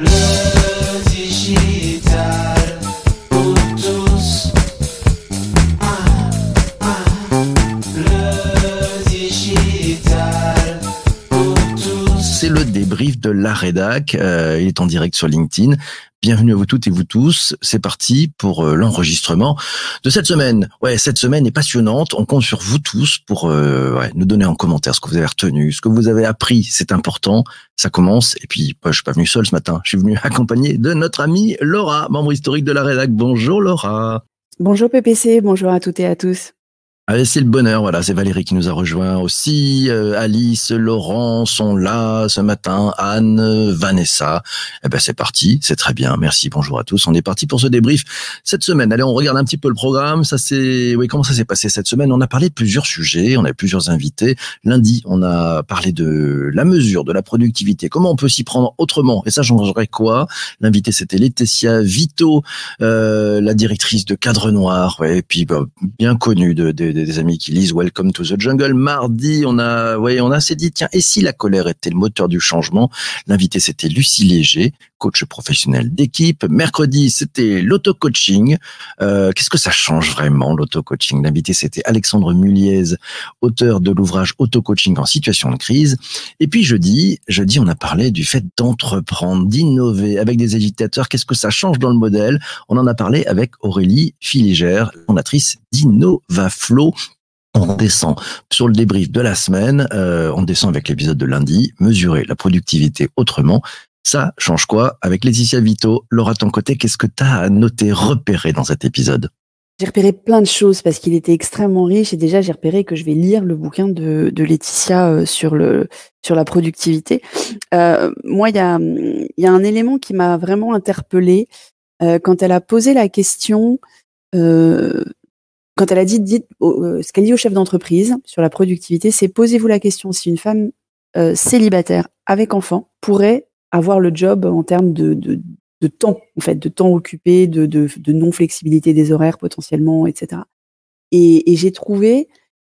Le digital pour tous. Le digital pour tous. C'est le débrief de la rédac. Euh, il est en direct sur LinkedIn. Bienvenue à vous toutes et vous tous. C'est parti pour euh, l'enregistrement de cette semaine. Ouais, cette semaine est passionnante. On compte sur vous tous pour euh, ouais, nous donner en commentaire ce que vous avez retenu, ce que vous avez appris. C'est important. Ça commence. Et puis, bah, je suis pas venu seul ce matin. Je suis venu accompagné de notre amie Laura, membre historique de la rédac. Bonjour Laura. Bonjour PPC, bonjour à toutes et à tous. Allez, c'est le bonheur, voilà, c'est Valérie qui nous a rejoint aussi, euh, Alice, Laurent sont là ce matin, Anne, Vanessa. Eh ben c'est parti, c'est très bien, merci, bonjour à tous. On est parti pour ce débrief cette semaine. Allez, on regarde un petit peu le programme. Ça c'est, oui, comment ça s'est passé cette semaine? On a parlé de plusieurs sujets, on a plusieurs invités. Lundi, on a parlé de la mesure, de la productivité, comment on peut s'y prendre autrement. Et ça changerait quoi? L'invité c'était Laetitia Vito, euh, la directrice de Cadre Noir, et puis bah, bien connue de, de, de des amis qui lisent Welcome to the Jungle. Mardi, on a, ouais, on a s'est dit, tiens, et si la colère était le moteur du changement? L'invité, c'était Lucie Léger, coach professionnel d'équipe. Mercredi, c'était l'auto-coaching. Euh, qu'est-ce que ça change vraiment, l'auto-coaching? L'invité, c'était Alexandre Muliez, auteur de l'ouvrage Auto-coaching en situation de crise. Et puis, jeudi, jeudi, on a parlé du fait d'entreprendre, d'innover avec des agitateurs. Qu'est-ce que ça change dans le modèle? On en a parlé avec Aurélie Filigère, fondatrice d'InnovaFlow. On descend sur le débrief de la semaine, euh, on descend avec l'épisode de lundi, mesurer la productivité autrement. Ça change quoi Avec Laetitia Vito, Laura, ton côté, qu'est-ce que tu as noté, repéré dans cet épisode? J'ai repéré plein de choses parce qu'il était extrêmement riche et déjà j'ai repéré que je vais lire le bouquin de, Laetitia euh, sur, le, sur la productivité. Euh, moi, il y a, y a un élément qui m'a vraiment interpellée euh, quand elle a posé la question quand elle a dit, ce qu'elle dit au chef d'entreprise sur la productivité, c'est posez-vous la question si une femme célibataire avec enfant pourrait avoir le job en termes de, de, de temps, en fait, de temps occupé, de, de, non-flexibilité des horaires potentiellement, etc. Et, et j'ai trouvé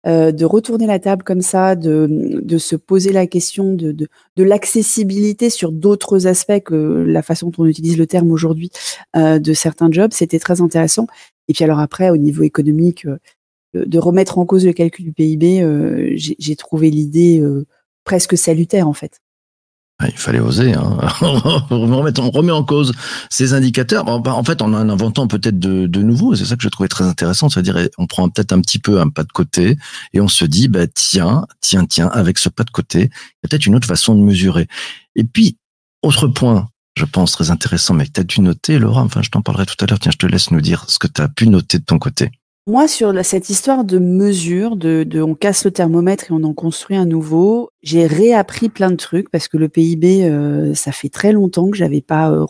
euh, de retourner la table comme ça, de, de se poser la question de, de, de l'accessibilité sur d'autres aspects que la façon dont on utilise le terme aujourd'hui euh, de certains jobs, c'était très intéressant. Et puis alors après, au niveau économique, euh, de remettre en cause le calcul du PIB, euh, j'ai trouvé l'idée euh, presque salutaire en fait. Il fallait oser. Hein. on, remet en cause ces indicateurs. En fait, en en inventant peut-être de, nouveaux. C'est ça que je trouvais très intéressant. C'est-à-dire, on prend peut-être un petit peu un pas de côté et on se dit, bah, tiens, tiens, tiens, avec ce pas de côté, il y a peut-être une autre façon de mesurer. Et puis, autre point, je pense très intéressant, mais que tu as dû noter, Laura. Enfin, je t'en parlerai tout à l'heure. Tiens, je te laisse nous dire ce que tu as pu noter de ton côté. Moi, sur cette histoire de mesure, de, on casse le thermomètre et on en construit un nouveau, j'ai réappris plein de trucs parce que le PIB, euh, ça fait très longtemps que j'avais pas, euh,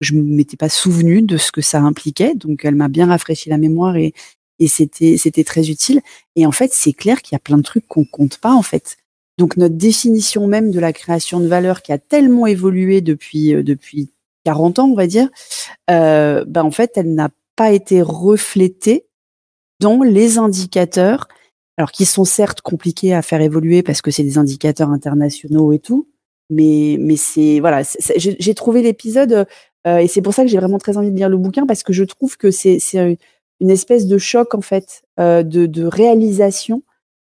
je m'étais pas souvenu de ce que ça impliquait. Donc, elle m'a bien rafraîchi la mémoire et, et c'était, c'était très utile. Et en fait, c'est clair qu'il y a plein de trucs qu'on compte pas en fait. Donc, notre définition même de la création de valeur qui a tellement évolué depuis euh, depuis 40 ans, on va dire, ben en fait, elle n'a pas été reflétée les indicateurs, alors qui sont certes compliqués à faire évoluer parce que c'est des indicateurs internationaux et tout, mais mais c'est voilà, j'ai trouvé l'épisode euh, et c'est pour ça que j'ai vraiment très envie de lire le bouquin parce que je trouve que c'est une espèce de choc en fait euh, de, réalisation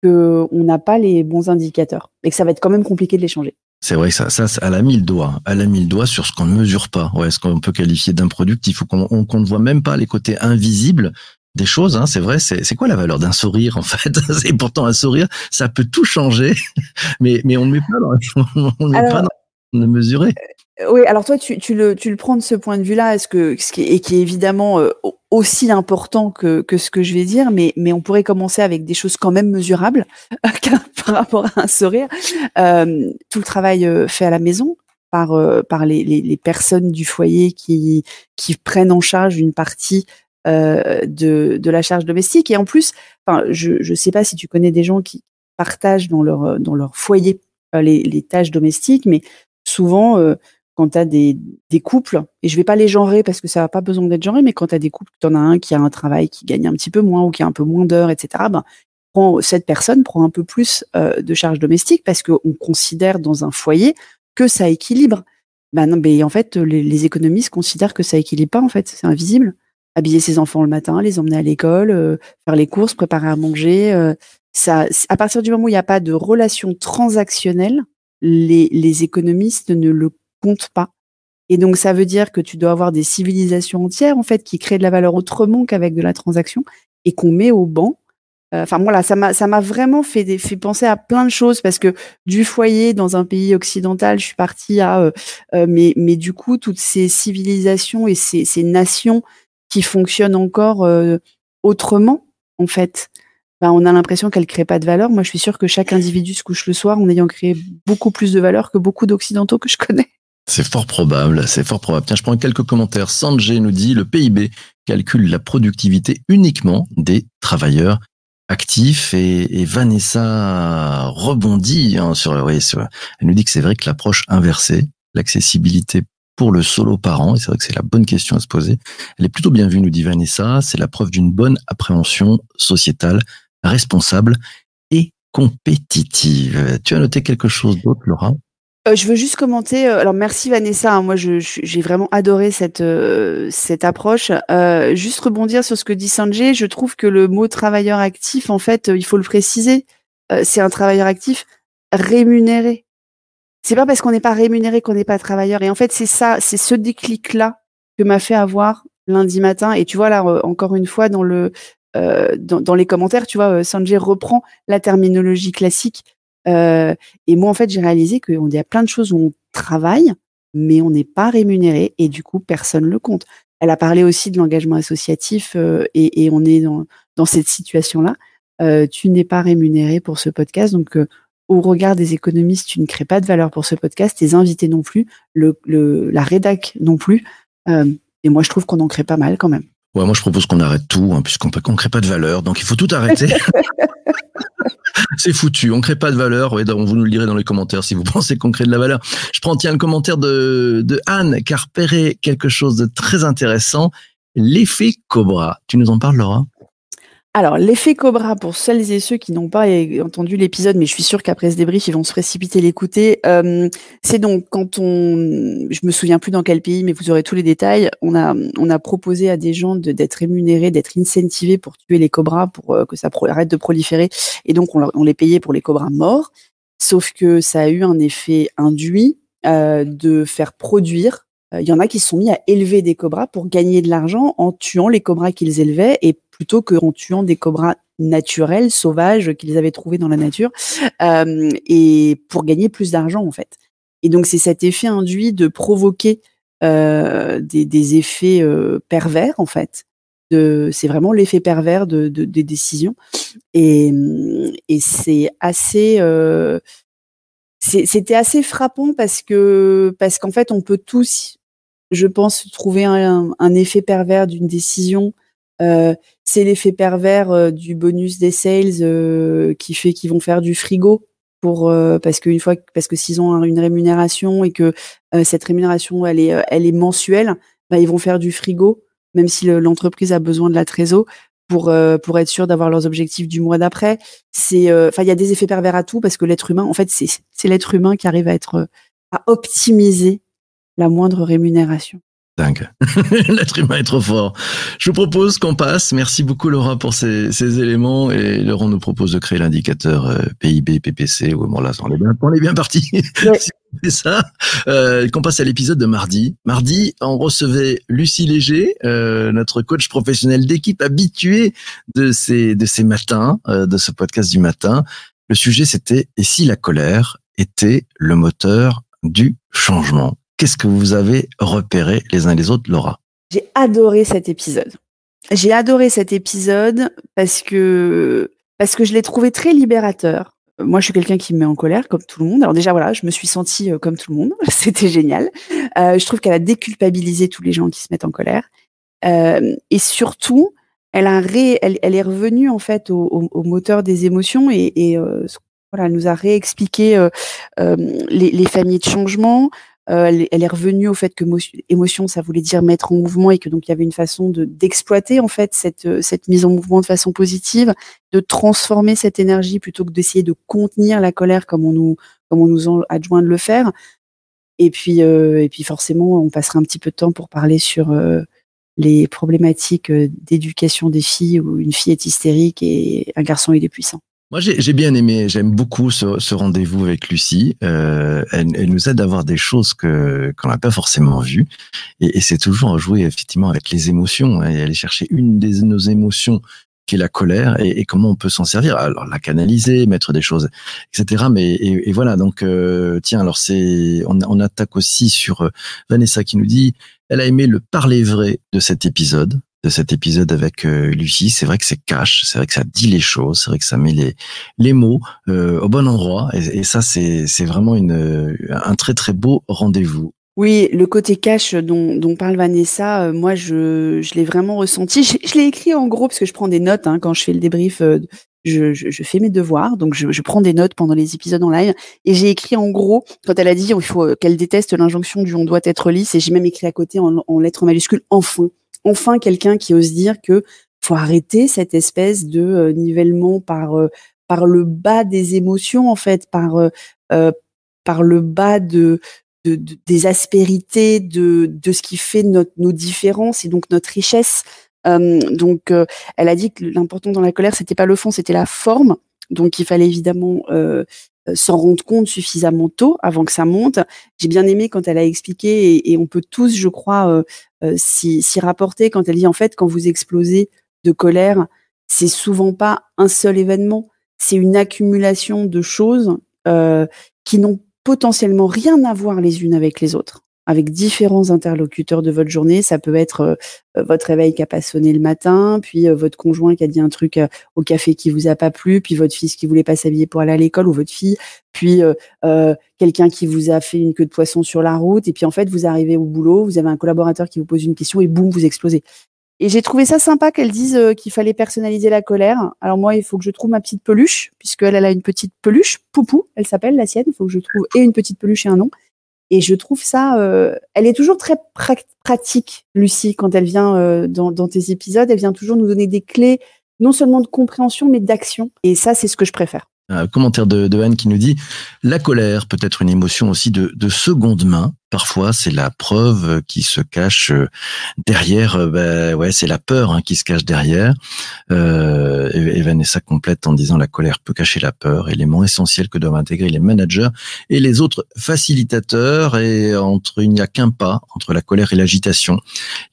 que on n'a pas les bons indicateurs et que ça va être quand même compliqué de les changer. C'est vrai, ça, ça, elle a mis le doigt. Elle a mis le doigt sur ce qu'on ne mesure pas. Ouais, ce qu'on peut qualifier d'improductif ou qu'on ne voit même pas les côtés invisibles des choses, hein, c'est vrai. C'est quoi la valeur d'un sourire en fait? Et pourtant un sourire, ça peut tout changer, mais mais on ne met pas dans, on ne met pas dans, de mesurer. Oui, alors toi, tu, tu, le, tu le prends de ce point de vue-là, que ce qui est, et qui est évidemment euh, aussi important que, que ce que je vais dire, mais, mais on pourrait commencer avec des choses quand même mesurables par rapport à un sourire. Euh, tout le travail euh, fait à la maison par, euh, par les, les, les, personnes du foyer qui, qui prennent en charge une partie euh, de, de la charge domestique. Et en plus, je ne sais pas si tu connais des gens qui partagent dans leur, dans leur foyer les, les tâches domestiques, mais souvent, euh, quand tu as des, des, couples, et je vais pas les genrer parce que ça n'a pas besoin d'être genré, mais quand tu as des couples, tu en as un qui a un travail qui gagne un petit peu moins ou qui a un peu moins d'heures, etc., ben, prend, cette personne prend un peu plus euh, de charges domestiques parce qu'on considère dans un foyer que ça équilibre. bah non, mais en fait, les, les économistes considèrent que ça équilibre pas, en fait, c'est invisible. Habiller ses enfants le matin, les emmener à l'école, euh, faire les courses, préparer à manger. euh, ça, à partir du moment où il n'y a pas de relation transactionnelle, les, les économistes ne le comptent pas. Et donc, ça veut dire que tu dois avoir des civilisations entières, en fait, qui créent de la valeur autrement qu'avec de la transaction et qu'on met au banc. Euh, Enfin, voilà, ça m'a, ça m'a vraiment fait, des, fait penser à plein de choses parce que du foyer dans un pays occidental, je suis partie à, euh, euh, mais, mais du coup, toutes ces civilisations et ces, ces nations qui fonctionnent encore euh, autrement, en fait, ben, on a l'impression qu'elles créent pas de valeur. Moi, je suis sûre que chaque individu se couche le soir en ayant créé beaucoup plus de valeur que beaucoup d'occidentaux que je connais. C'est fort probable, c'est fort probable. Tiens, je prends quelques commentaires. Sanjay nous dit le PIB calcule la productivité uniquement des travailleurs actifs et, et Vanessa rebondit hein, sur, oui, sur, elle nous dit que c'est vrai que l'approche inversée, l'accessibilité pour le solo parent, et c'est vrai que c'est la bonne question à se poser, elle est plutôt bien vue, nous dit Vanessa, c'est la preuve d'une bonne appréhension sociétale, responsable et compétitive. Tu as noté quelque chose d'autre, Laura? Euh, je veux juste commenter. euh, alors merci Vanessa. hein, moi, j'ai vraiment adoré cette euh, cette approche. Juste rebondir sur ce que dit Sanjay. Je trouve que le mot travailleur actif, en fait, il faut le préciser. c'est un travailleur actif rémunéré. C'est pas parce qu'on n'est pas rémunéré qu'on n'est pas travailleur. Et en fait, c'est ça, c'est ce déclic là que m'a fait avoir lundi matin. Et tu vois là, euh, encore une fois dans le euh, dans, les commentaires, tu vois, euh, Sanjay reprend la terminologie classique. Euh, et moi, en fait, j'ai réalisé qu'il y a plein de choses où on travaille, mais on n'est pas rémunéré et du coup, personne le compte. Elle a parlé aussi de l'engagement associatif euh, et, et on est dans, dans cette situation-là. Euh, tu n'es pas rémunéré pour ce podcast, donc au regard des économistes, tu ne crées pas de valeur pour ce podcast, tes invités non plus, le, le, la rédac non plus. Euh, et moi, je trouve qu'on en crée pas mal quand même. Ouais, moi je propose qu'on arrête tout, hein, puisqu'on ne crée pas de valeur, donc il faut tout arrêter. C'est foutu, on crée pas de valeur. Ouais, vous nous le direz dans les commentaires si vous pensez qu'on crée de la valeur. Je prends tiens le commentaire de, de Anne qui a repéré quelque chose de très intéressant. L'effet Cobra. Tu nous en parles, Laura? Alors, l'effet Cobra, pour celles et ceux qui n'ont pas entendu l'épisode, mais je suis sûre qu'après ce débrief, ils vont se précipiter l'écouter. euh, c'est donc quand on, je me souviens plus dans quel pays, mais vous aurez tous les détails. On a, on a proposé à des gens de- d'être rémunérés, d'être incentivés pour tuer les cobras, pour euh, que ça arrête de proliférer. Et donc, on, on les payait pour les cobras morts. Sauf que ça a eu un effet induit euh, de faire produire. Euh, Il y en a qui se sont mis à élever des cobras pour gagner de l'argent en tuant les cobras qu'ils élevaient et plutôt qu'en tuant des cobras naturels, sauvages, qu'ils avaient trouvés dans la nature, euh, et pour gagner plus d'argent en fait. Et donc c'est cet effet induit de provoquer euh, des, des effets euh, pervers en fait. C'est vraiment l'effet pervers de, de- des décisions. Et, et c'est assez, euh, c'était assez frappant parce que parce qu'en fait on peut tous, je pense, trouver un, effet pervers d'une décision. Euh, c'est l'effet pervers euh, du bonus des sales euh, qui fait qu'ils vont faire du frigo pour parce fois parce que s'ils ont un- une rémunération et que cette rémunération elle est elle est mensuelle, bah, ils vont faire du frigo même si le- l'entreprise a besoin de la trésor pour pour être sûr d'avoir leurs objectifs du mois d'après. C'est enfin il y a des effets pervers à tout parce que l'être humain en fait c'est l'être humain qui arrive à être à optimiser la moindre rémunération. Dingue. L'être humain est trop fort. Je vous propose qu'on passe. Merci beaucoup Laura pour ces, ces éléments et Laurent nous propose de créer l'indicateur euh, PIB, PPC. Ouais, bon là, on est bien, on est bien parti. Ouais. Fait ça. Euh, qu'on passe à l'épisode de mardi. Mardi, on recevait Lucie Léger, euh, notre coach professionnel d'équipe habitué de ces de ces matins, euh, de ce podcast du matin. Le sujet c'était et si la colère était le moteur du changement? Qu'est-ce que vous avez repéré les uns les autres, Laura? J'ai adoré cet épisode. J'ai adoré cet épisode parce que parce que je l'ai trouvé très libérateur. Moi, je suis quelqu'un qui me met en colère, comme tout le monde. Alors déjà, voilà, je me suis sentie euh, comme tout le monde. C'était génial. Euh, je trouve qu'elle a déculpabilisé tous les gens qui se mettent en colère. Euh, et surtout, elle, est revenue en fait au, moteur des émotions et, voilà, elle nous a réexpliqué les familles de changement, euh, elle, est- revenue au fait que mo- émotion, ça voulait dire mettre en mouvement et que donc il y avait une façon de d'exploiter en fait cette euh, cette mise en mouvement de façon positive, de transformer cette énergie plutôt que d'essayer de contenir la colère comme on nous comme on nous adjoint de le faire. Et puis, et puis forcément, on passera un petit peu de temps pour parler sur les problématiques d'éducation des filles où une fille est hystérique et un garçon il est puissant. Moi, j'ai bien aimé, j'aime beaucoup ce, ce rendez-vous avec Lucie. Euh, elle, elle, nous aide à voir des choses que qu'on n'a pas forcément vues, et, et c'est toujours à jouer effectivement avec les émotions hein, et aller chercher une de nos émotions qui est la colère et, et comment on peut s'en servir. Alors la canaliser, mettre des choses, etc. Mais et, et voilà. Donc euh, tiens, alors c'est on, on, attaque aussi sur euh, Vanessa qui nous dit elle a aimé le parler vrai de cet épisode de cet épisode avec euh, Lucie. C'est vrai que c'est cash, c'est vrai que ça dit les choses, c'est vrai que ça met les, les mots euh, au bon endroit. Et, ça, c'est, c'est vraiment une, un très très beau rendez-vous. Oui, le côté cash dont, dont parle Vanessa, euh, moi je, je l'ai vraiment ressenti. Je, je l'ai écrit en gros parce que je prends des notes hein, quand je fais le débrief. Euh, je, je, je, fais mes devoirs, donc je, je, prends des notes pendant les épisodes en live. Et j'ai écrit en gros, quand elle a dit il faut qu'elle déteste l'injonction du on doit être lisse, et j'ai même écrit à côté en, en lettres majuscules enfin enfin quelqu'un qui ose dire que faut arrêter cette espèce de euh, nivellement par euh, par le bas des émotions en fait, par euh, par le bas de, de, de, des aspérités de de ce qui fait notre nos différences et donc notre richesse. donc elle a dit que l'important dans la colère c'était pas le fond, c'était la forme. Donc il fallait évidemment s'en rendre compte suffisamment tôt avant que ça monte. J'ai bien aimé quand elle a expliqué et, on peut tous, je crois, euh, euh, s'y rapporter quand elle dit en fait quand vous explosez de colère, c'est souvent pas un seul événement, c'est une accumulation de choses euh, qui n'ont potentiellement rien à voir les unes avec les autres avec différents interlocuteurs de votre journée. Ça peut être euh, euh, votre réveil qui a pas sonné le matin, puis euh, votre conjoint qui a dit un truc au café qui vous a pas plu, puis votre fils qui voulait pas s'habiller pour aller à l'école ou votre fille, puis quelqu'un qui vous a fait une queue de poisson sur la route, et puis en fait vous arrivez au boulot, vous avez un collaborateur qui vous pose une question et boum vous explosez. Et j'ai trouvé ça sympa qu'elle dise qu'il fallait personnaliser la colère. Alors moi, il faut que je trouve ma petite peluche, puisqu'elle elle a une petite peluche, Poupou, elle s'appelle la sienne. Il faut que je trouve et une petite peluche et un nom. Et je trouve ça, euh, elle est toujours très pratique, Lucie, quand elle vient euh, dans, dans, tes épisodes. Elle vient toujours nous donner des clés, non seulement de compréhension, mais d'action. Et ça, c'est ce que je préfère. Un commentaire de, de, Anne qui nous dit la colère peut être une émotion aussi de, de seconde main. Parfois, c'est la preuve qui se cache euh, derrière. Euh, ben ouais, c'est la peur hein, qui se cache derrière. Euh, et, Vanessa complète en disant la colère peut cacher la peur, élément essentiel que doivent intégrer les managers et les autres facilitateurs. Et entre il n'y a qu'un pas entre la colère et l'agitation.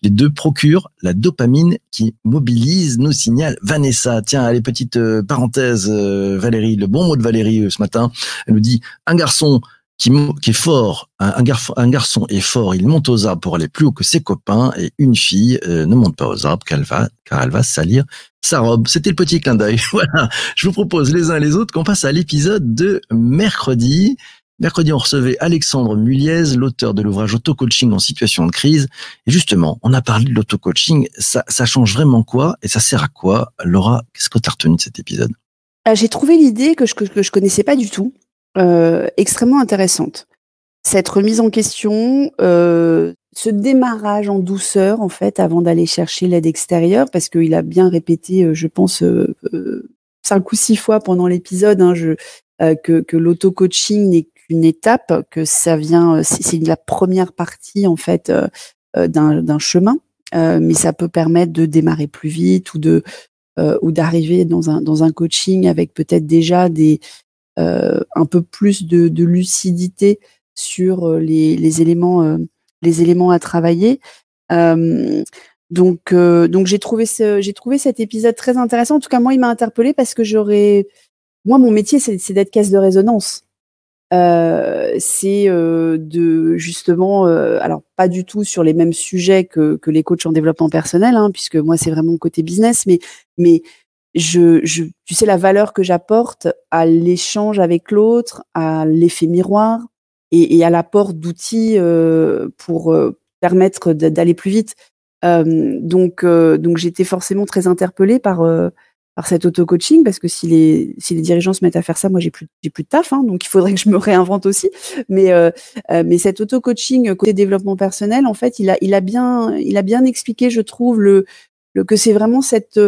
Les deux procurent la dopamine qui mobilise, nous signale Vanessa. Tiens, allez petite euh, parenthèse, Valérie, le bon mot de Valérie ce matin. Elle nous dit un garçon qui, est fort, un, garçon, est fort, il monte aux arbres pour aller plus haut que ses copains, et une fille euh, ne monte pas aux arbres car elle va, car va salir sa robe. C'était le petit clin d'œil. voilà. Je vous propose les uns et les autres qu'on passe à l'épisode de mercredi. Mercredi, on recevait Alexandre Muliez, l'auteur de l'ouvrage Auto-coaching en situation de crise. Et justement, on a parlé de l'auto-coaching. Ça, ça change vraiment quoi et ça sert à quoi? Laura, qu'est-ce que tu as retenu de cet épisode? Ah, J'ai trouvé l'idée que je, que je connaissais pas du tout euh, extrêmement intéressante. Cette remise en question, euh, ce démarrage en douceur en fait avant d'aller chercher l'aide extérieure, parce qu'il a bien répété, euh, je pense, euh, euh, cinq ou six fois pendant l'épisode, hein, euh, que, que l'auto-coaching n'est qu'une étape, que ça vient, c'est la première partie en fait d'un chemin, mais ça peut permettre de démarrer plus vite ou de ou d'arriver dans un dans un coaching avec peut-être déjà des euh, un peu plus de, lucidité sur euh, les, éléments, euh, les éléments à travailler. donc, donc j'ai trouvé j'ai trouvé cet épisode très intéressant. En tout cas, moi, il m'a interpellé parce que j'aurais, moi, mon métier, c'est d'être caisse de résonance. Euh, c'est euh, de justement, euh, alors pas du tout sur les mêmes sujets que, les coachs en développement personnel, hein, puisque moi c'est vraiment côté business, mais je, je, tu sais, la valeur que j'apporte à l'échange avec l'autre, à l'effet miroir et, à l'apport d'outils euh, pour euh, permettre d'aller plus vite. Euh, donc, euh, donc j'étais forcément très interpellée par euh, par cet auto-coaching parce que si les dirigeants se mettent à faire ça, moi j'ai plus j'ai plus de taf, hein, donc il faudrait que je me réinvente aussi. Mais mais cet auto-coaching côté développement personnel, en fait, il a il a bien il a bien expliqué, je trouve le, le que c'est vraiment cette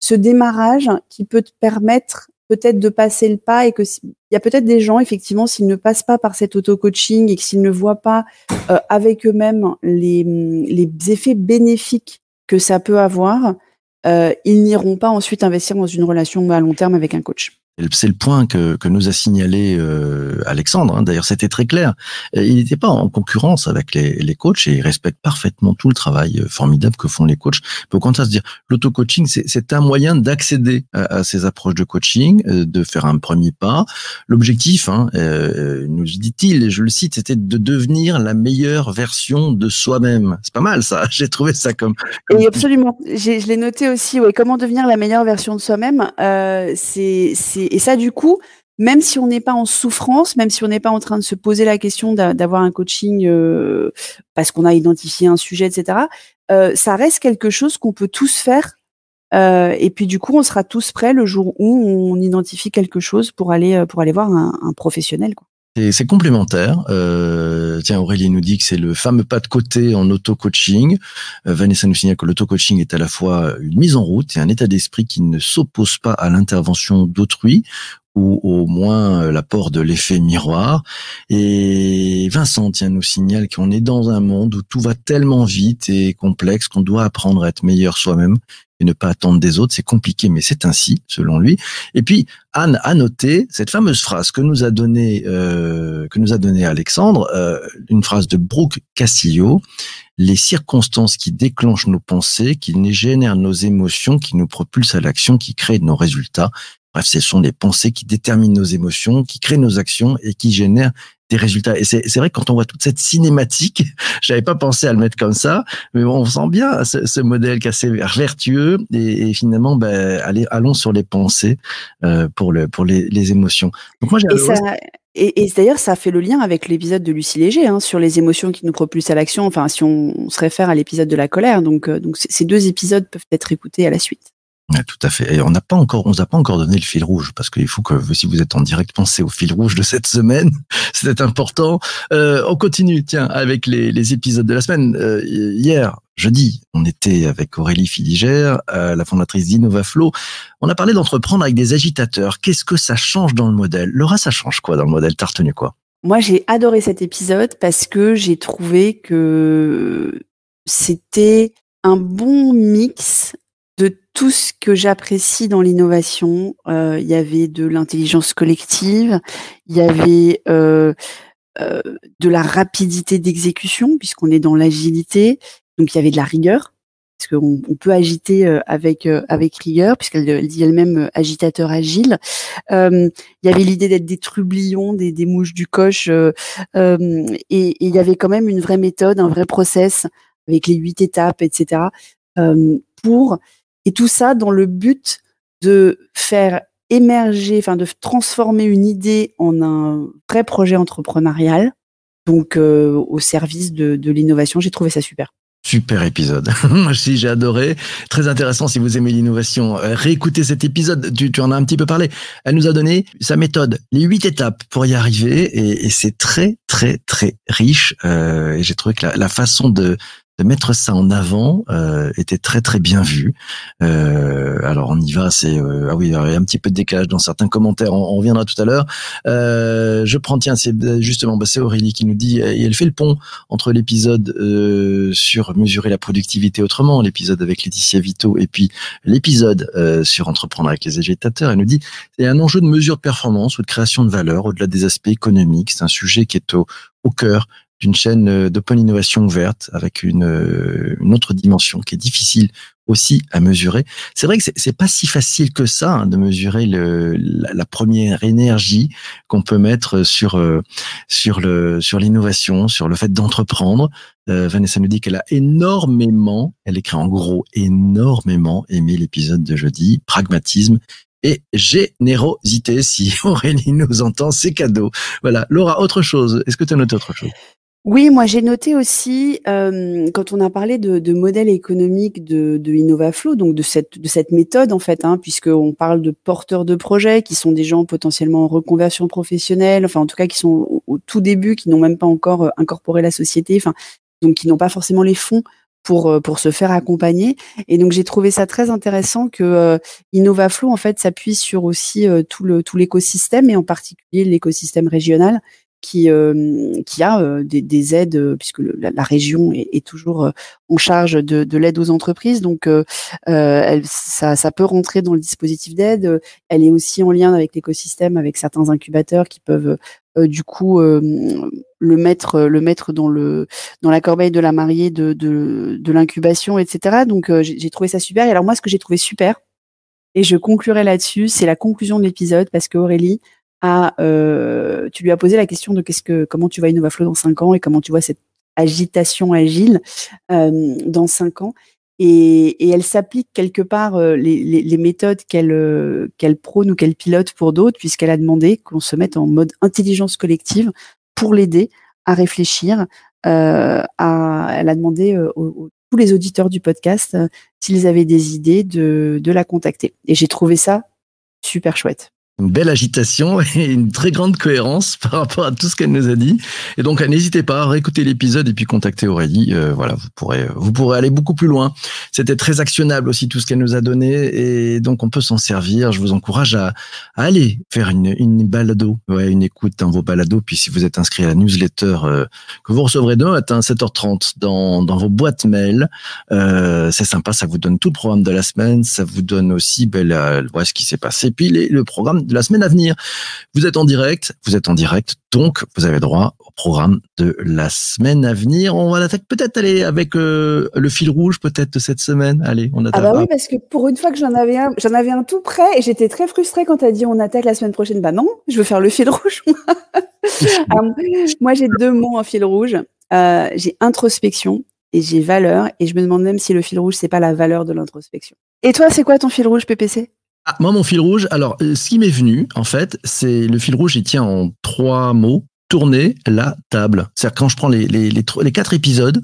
ce démarrage qui peut te permettre peut-être de passer le pas et que il y a peut-être des gens effectivement s'ils ne passent pas par cet auto-coaching et s'ils ne voient pas euh, avec eux-mêmes les, les effets bénéfiques que ça peut avoir, euh, ils n'iront pas ensuite investir dans une relation à long terme avec un coach. C'est le point que, que nous a signalé euh, Alexandre. Hein. D'ailleurs, c'était très clair. Euh, il n'était pas en concurrence avec les, les coachs et il respecte parfaitement tout le travail euh, formidable que font les coachs. Mais au contraire, se dire, l'auto-coaching, c'est un moyen d'accéder à, ces approches de coaching, de faire un premier pas. L'objectif, hein, nous dit-il, et je le cite, c'était de devenir la meilleure version de soi-même. C'est pas mal, ça. J'ai trouvé ça comme. comme... absolument. Je l'ai noté aussi. Ouais, comment devenir la meilleure version de soi-même? Euh, C'est et ça, du coup, même si on n'est pas en souffrance, même si on n'est pas en train de se poser la question d'avoir un coaching euh, parce qu'on a identifié un sujet, etc., euh, ça reste quelque chose qu'on peut tous faire. Euh, et puis du coup, on sera tous prêts le jour où on identifie quelque chose pour aller pour aller voir un, professionnel. C'est complémentaire. Euh, tiens, Aurélie nous dit que c'est le fameux pas de côté en auto-coaching. Euh, Vanessa nous signale que l'auto-coaching est à la fois une mise en route et un état d'esprit qui ne s'oppose pas à l'intervention d'autrui ou au moins l'apport de l'effet miroir. Et Vincent tiens, nous signale qu'on est dans un monde où tout va tellement vite et complexe qu'on doit apprendre à être meilleur soi-même et ne pas attendre des autres. C'est compliqué, mais c'est ainsi, selon lui. Et puis, Anne a noté cette fameuse phrase que nous a donnée, euh, que nous a donné Alexandre, euh, une phrase de Brooke Cassillo. Les circonstances qui déclenchent nos pensées, qui génèrent nos émotions, qui nous propulsent à l'action, qui créent nos résultats. Bref, ce sont les pensées qui déterminent nos émotions, qui créent nos actions et qui génèrent des résultats. Et c'est vrai que quand on voit toute cette cinématique, j'avais pas pensé à le mettre comme ça, mais bon, on sent bien ce, ce modèle qui est assez vertueux et, et finalement, ben, allez, allons sur les pensées euh, pour le pour les, les émotions. Donc moi, j'ai et, et d'ailleurs, ça fait le lien avec l'épisode de Lucie Léger hein, sur les émotions qui nous propulsent à l'action. Enfin, si on, on, se réfère à l'épisode de la colère, donc euh, donc ces deux épisodes peuvent être écoutés à la suite tout à fait. Et on n'a pas encore, on nous a pas encore donné le fil rouge parce qu'il faut que si vous êtes en direct, pensez au fil rouge de cette semaine. C'est important. Euh, on continue, tiens, avec les, les épisodes de la semaine. Euh, hier, jeudi, on était avec Aurélie Filigère, euh, la fondatrice d'InnovaFlow. On a parlé d'entreprendre avec des agitateurs. Qu'est-ce que ça change dans le modèle? Laura, ça change quoi dans le modèle? T'as retenu quoi? Moi, j'ai adoré cet épisode parce que j'ai trouvé que c'était un bon mix de tout ce que j'apprécie dans l'innovation. Euh, il y avait de l'intelligence collective, il y avait euh, euh, de la rapidité d'exécution, puisqu'on est dans l'agilité. Donc il y avait de la rigueur, parce qu'on on peut agiter avec avec rigueur, puisqu'elle dit elle-même agitateur agile. il y avait l'idée d'être des trublions, des, des, mouches du coche, et, il y avait quand même une vraie méthode, un vrai process avec les huit étapes, etc. pour et tout ça dans le but de faire émerger, enfin de transformer une idée en un vrai projet entrepreneurial, donc euh, au service de, l'innovation. J'ai trouvé ça super. Super épisode. Moi aussi, j'ai adoré. Très intéressant si vous aimez l'innovation. Euh, réécoutez cet épisode. Tu, en as un petit peu parlé. Elle nous a donné sa méthode, les huit étapes pour y arriver. Et, c'est très, très, très riche. Euh, et j'ai trouvé que la façon de, de mettre ça en avant euh, était très très bien vu. Euh, alors on y va, c'est euh, ah oui, il y a un petit peu de décalage dans certains commentaires, on, on reviendra tout à l'heure. Euh, je prends tiens, c'est justement bah, c'est Aurélie qui nous dit et elle fait le pont entre l'épisode euh, sur mesurer la productivité autrement, l'épisode avec Laetitia Vito et puis l'épisode euh, sur entreprendre avec les agitateurs. Elle nous dit c'est un enjeu de mesure de performance ou de création de valeur au-delà des aspects économiques. C'est un sujet qui est au, au cœur d'une chaîne euh, d'open innovation ouverte avec une, euh, une, autre dimension qui est difficile aussi à mesurer. C'est vrai que c'est pas si facile que ça hein, de mesurer le, la, première énergie qu'on peut mettre sur euh, sur le sur l'innovation, sur le fait d'entreprendre. Vanessa nous dit qu'elle a énormément, elle écrit en gros énormément aimé l'épisode de jeudi, pragmatisme et générosité. Si Aurélie nous entend, c'est cadeau. Voilà. Laura, autre chose. Est-ce que tu as noté autre chose? Oui, moi j'ai noté aussi euh, quand on a parlé de, modèle économique de, de InnovaFlow, donc de cette de cette méthode en fait, hein, puisqu'on parle de porteurs de projets qui sont des gens potentiellement en reconversion professionnelle, enfin en tout cas qui sont au, tout début, qui n'ont même pas encore incorporé la société, enfin donc qui n'ont pas forcément les fonds pour euh, pour se faire accompagner. Et donc j'ai trouvé ça très intéressant que euh, InnovaFlow en fait s'appuie sur aussi euh, tout le tout l'écosystème et en particulier l'écosystème régional qui euh, qui a euh, des, des, aides euh, puisque la, la, région est, est toujours en charge de, de l'aide aux entreprises. Donc elle, ça, ça peut rentrer dans le dispositif d'aide. Elle est aussi en lien avec l'écosystème avec certains incubateurs qui peuvent du coup le mettre le mettre dans le dans la corbeille de la mariée de de, de l'incubation etc donc j'ai trouvé ça super. Et alors moi ce que j'ai trouvé super et je conclurai là-dessus c'est la conclusion de l'épisode parce que Aurélie euh, tu lui as posé la question de qu'est-ce que, comment tu vois InnovaFlow dans cinq ans et comment tu vois cette agitation agile euh, dans cinq ans. Et, elle s'applique quelque part euh, les, méthodes qu'elle qu'elle prône ou qu'elle pilote pour d'autres, puisqu'elle a demandé qu'on se mette en mode intelligence collective pour l'aider à réfléchir. À, elle a demandé aux, tous les auditeurs du podcast s'ils avaient des idées de la contacter. Et j'ai trouvé ça super chouette une belle agitation et une très grande cohérence par rapport à tout ce qu'elle nous a dit. Et donc, n'hésitez pas à réécouter l'épisode et puis contacter Aurélie. Euh, voilà, vous pourrez, vous pourrez aller beaucoup plus loin. C'était très actionnable aussi tout ce qu'elle nous a donné et donc on peut s'en servir. Je vous encourage à, à aller faire une, une balado, ouais, une écoute dans vos balados. Puis si vous êtes inscrit à la newsletter euh, que vous recevrez demain matin 7h30 dans, dans vos boîtes mail, euh, c'est sympa. Ça vous donne tout le programme de la semaine. Ça vous donne aussi ben, la, voilà, ce qui s'est passé. Puis les, le programme de la semaine à venir. Vous êtes en direct, vous êtes en direct, donc vous avez droit au programme de la semaine à venir. On va peut-être aller avec euh, le fil rouge peut-être de cette semaine. Allez, on attaque. Ah bah oui, parce que pour une fois que j'en avais un, j'en avais un tout prêt et j'étais très frustrée quand tu as dit on attaque la semaine prochaine. Bah non, je veux faire le fil rouge. moi, j'ai deux mots en fil rouge. Euh, j'ai introspection et j'ai valeur et je me demande même si le fil rouge c'est pas la valeur de l'introspection. Et toi, c'est quoi ton fil rouge PPC ah, moi, mon fil rouge, alors, euh, ce qui m'est venu, en fait, c'est le fil rouge, il tient en trois mots. Tourner la table. C'est-à-dire quand je prends les, quatre épisodes,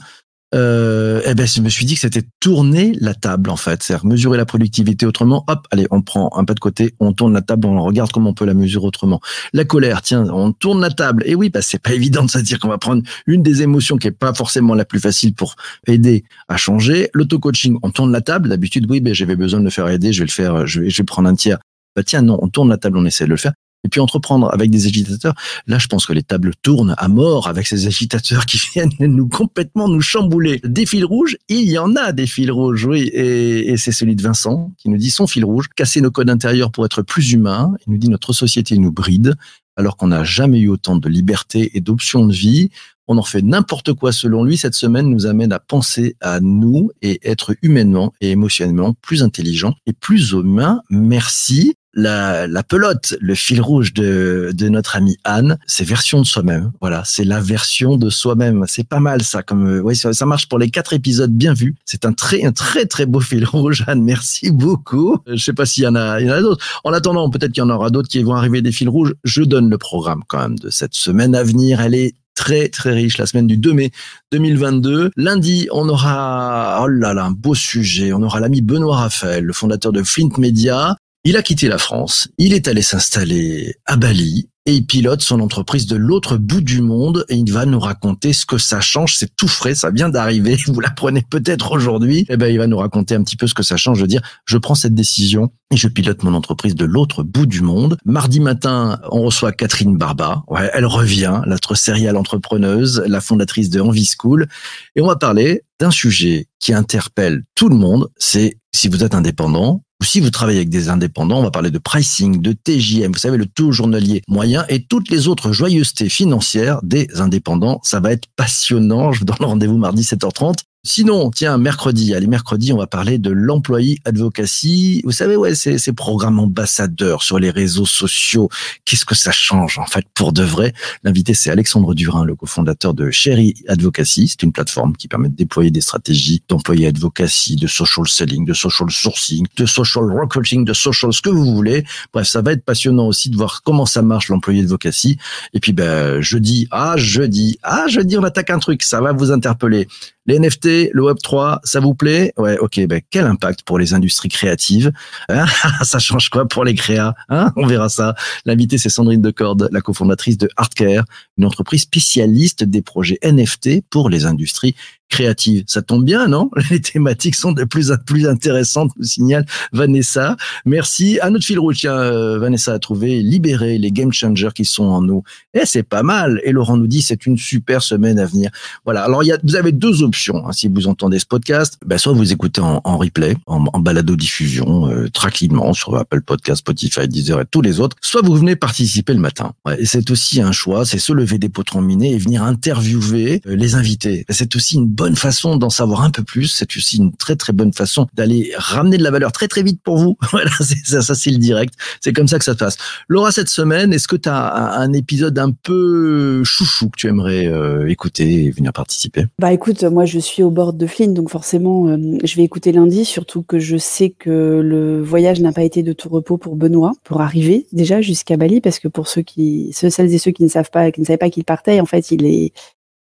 euh, eh ben, je me suis dit que c'était tourner la table en fait, c'est-à-dire mesurer la productivité autrement. Hop, allez, on prend un pas de côté, on tourne la table, on regarde comment on peut la mesurer autrement. La colère, tiens, on tourne la table. Et oui, bah c'est pas évident de se dire qu'on va prendre une des émotions qui est pas forcément la plus facile pour aider à changer. L'auto-coaching, on tourne la table. D'habitude, oui, ben j'avais besoin de le faire aider, je vais le faire, je je vais prendre un tiers. Bah tiens, non, on tourne la table, on essaie de le faire. Et puis entreprendre avec des agitateurs, là je pense que les tables tournent à mort avec ces agitateurs qui viennent nous complètement nous chambouler. Des fils rouges, il y en a des fils rouges, oui. Et, c'est celui de Vincent qui nous dit son fil rouge, casser nos codes intérieurs pour être plus humain. Il nous dit notre société nous bride alors qu'on n'a jamais eu autant de liberté et d'options de vie. On en fait n'importe quoi selon lui. Cette semaine nous amène à penser à nous et être humainement et émotionnellement plus intelligent et plus humain. Merci la, la, pelote, le fil rouge de, de notre amie Anne, c'est version de soi-même. Voilà, c'est la version de soi-même. C'est pas mal ça. Comme euh, oui, ça, ça, marche pour les quatre épisodes bien vus. C'est un très un très très beau fil rouge, Anne. Merci beaucoup. Euh, je sais pas s'il y en a, il y en a d'autres. En attendant, peut-être qu'il y en aura d'autres qui vont arriver des fils rouges. Je donne le programme quand même de cette semaine à venir. Elle est très très riche la semaine du 2 mai 2022. Lundi, on aura oh là là un beau sujet. On aura l'ami Benoît Raphaël, le fondateur de Flint Media. Il a quitté la France, il est allé s'installer à Bali et il pilote son entreprise de l'autre bout du monde et il va nous raconter ce que ça change. C'est tout frais, ça vient d'arriver. Vous l'apprenez peut-être aujourd'hui. Eh ben, il va nous raconter un petit peu ce que ça change de dire je prends cette décision et je pilote mon entreprise de l'autre bout du monde. Mardi matin, on reçoit Catherine Barba. Ouais, elle revient, notre serial entrepreneuse, la fondatrice de Envie School. Et on va parler d'un sujet qui interpelle tout le monde. C'est si vous êtes indépendant, ou si vous travaillez avec des indépendants, on va parler de pricing, de TJM, vous savez, le taux journalier moyen et toutes les autres joyeusetés financières des indépendants. Ça va être passionnant. Je vous donne rendez-vous mardi 7h30. Sinon, tiens, mercredi, allez, mercredi, on va parler de l'employé advocacy. Vous savez, ouais, ces, ces programmes ambassadeurs sur les réseaux sociaux. Qu'est-ce que ça change, en fait, pour de vrai? L'invité, c'est Alexandre Durin, le cofondateur de Cherry Advocacy. C'est une plateforme qui permet de déployer des stratégies d'employé advocacy, de social selling, de social sourcing, de social recruiting, de social ce que vous voulez. Bref, ça va être passionnant aussi de voir comment ça marche l'employé advocacy. Et puis, ben, jeudi, ah, jeudi, ah, jeudi, on attaque un truc. Ça va vous interpeller. Les NFT, le Web 3, ça vous plaît? Ouais, ok. Ben quel impact pour les industries créatives hein? Ça change quoi pour les créas hein? On verra ça. L'invité, c'est Sandrine Decorde, la cofondatrice de Artcare, une entreprise spécialiste des projets NFT pour les industries créative. Ça tombe bien, non? Les thématiques sont de plus en plus intéressantes, nous signale Vanessa. Merci. À notre fil rouge, tiens, euh, Vanessa a trouvé libérer les game changers qui sont en nous. Et c'est pas mal. Et Laurent nous dit c'est une super semaine à venir. Voilà. Alors y a, vous avez deux options hein, si vous entendez ce podcast. Ben, soit vous écoutez en, en replay, en, en balado diffusion, euh, tranquillement sur Apple Podcast, Spotify, Deezer et tous les autres. Soit vous venez participer le matin. Ouais, et c'est aussi un choix, c'est se lever des potrons minés et venir interviewer euh, les invités. C'est aussi une bonne façon d'en savoir un peu plus. C'est aussi une très très bonne façon d'aller ramener de la valeur très très vite pour vous. Voilà, ça, ça c'est le direct. C'est comme ça que ça se passe. Laura, cette semaine, est-ce que tu as un épisode un peu chouchou que tu aimerais euh, écouter et venir participer? Bah écoute, moi je suis au bord de Flynn, donc forcément euh, je vais écouter lundi, surtout que je sais que le voyage n'a pas été de tout repos pour Benoît, pour arriver déjà jusqu'à Bali, parce que pour ceux qui, ceux, celles et ceux qui ne savent pas, qui ne savaient pas qu'il partait, en fait il est,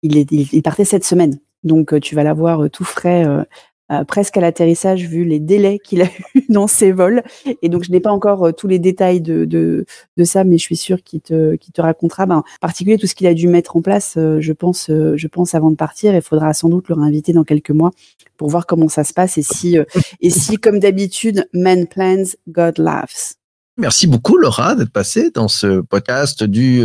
il est, il partait cette semaine. Donc euh, tu vas l'avoir tout frais euh, euh, presque à l'atterrissage vu les délais qu'il a eu dans ses vols. Et donc je n'ai pas encore euh, tous les détails de, de, ça, mais je suis sûre qu'il te, te racontera. Ben, en particulier tout ce qu'il a dû mettre en place, euh, je pense, je pense avant de partir. Il faudra sans doute le réinviter dans quelques mois pour voir comment ça se passe et si, et si comme d'habitude, man plans, God laughs. Merci beaucoup Laura d'être passée dans ce podcast du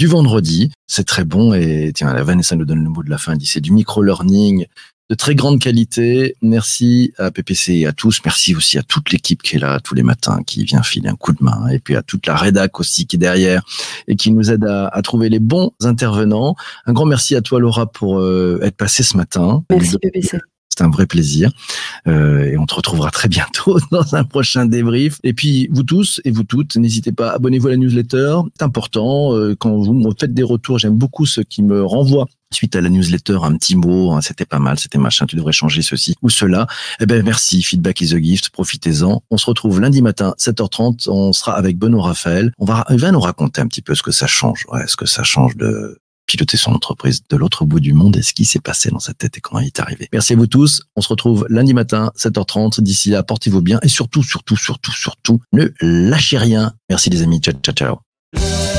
du vendredi. C'est très bon et tiens, la Vanessa nous donne le mot de la fin. Elle dit c'est du micro-learning de très grande qualité. Merci à PPC et à tous. Merci aussi à toute l'équipe qui est là tous les matins, qui vient filer un coup de main. Et puis à toute la rédac aussi qui est derrière et qui nous aide à, trouver les bons intervenants. Un grand merci à toi Laura pour euh, être passée ce matin. Merci PPC. C'est un vrai plaisir. Euh, et on te retrouvera très bientôt dans un prochain débrief. Et puis, vous tous et vous toutes, n'hésitez pas, abonnez-vous à la newsletter. C'est important. Euh, quand vous me faites des retours, j'aime beaucoup ceux qui me renvoient suite à la newsletter un petit mot, hein, c'était pas mal, c'était machin, tu devrais changer ceci ou cela. Eh ben merci, feedback is a gift, profitez-en. On se retrouve lundi matin 7h30, on sera avec Benoît Raphaël. On va il va nous raconter un petit peu ce que ça change, ouais, ce que ça change de piloter son entreprise de l'autre bout du monde et ce qui s'est passé dans sa tête et comment il est arrivé. Merci à vous tous. On se retrouve lundi matin, 7h30. D'ici là, portez-vous bien et surtout, surtout, surtout, surtout, ne lâchez rien. Merci les amis. Ciao, ciao, ciao.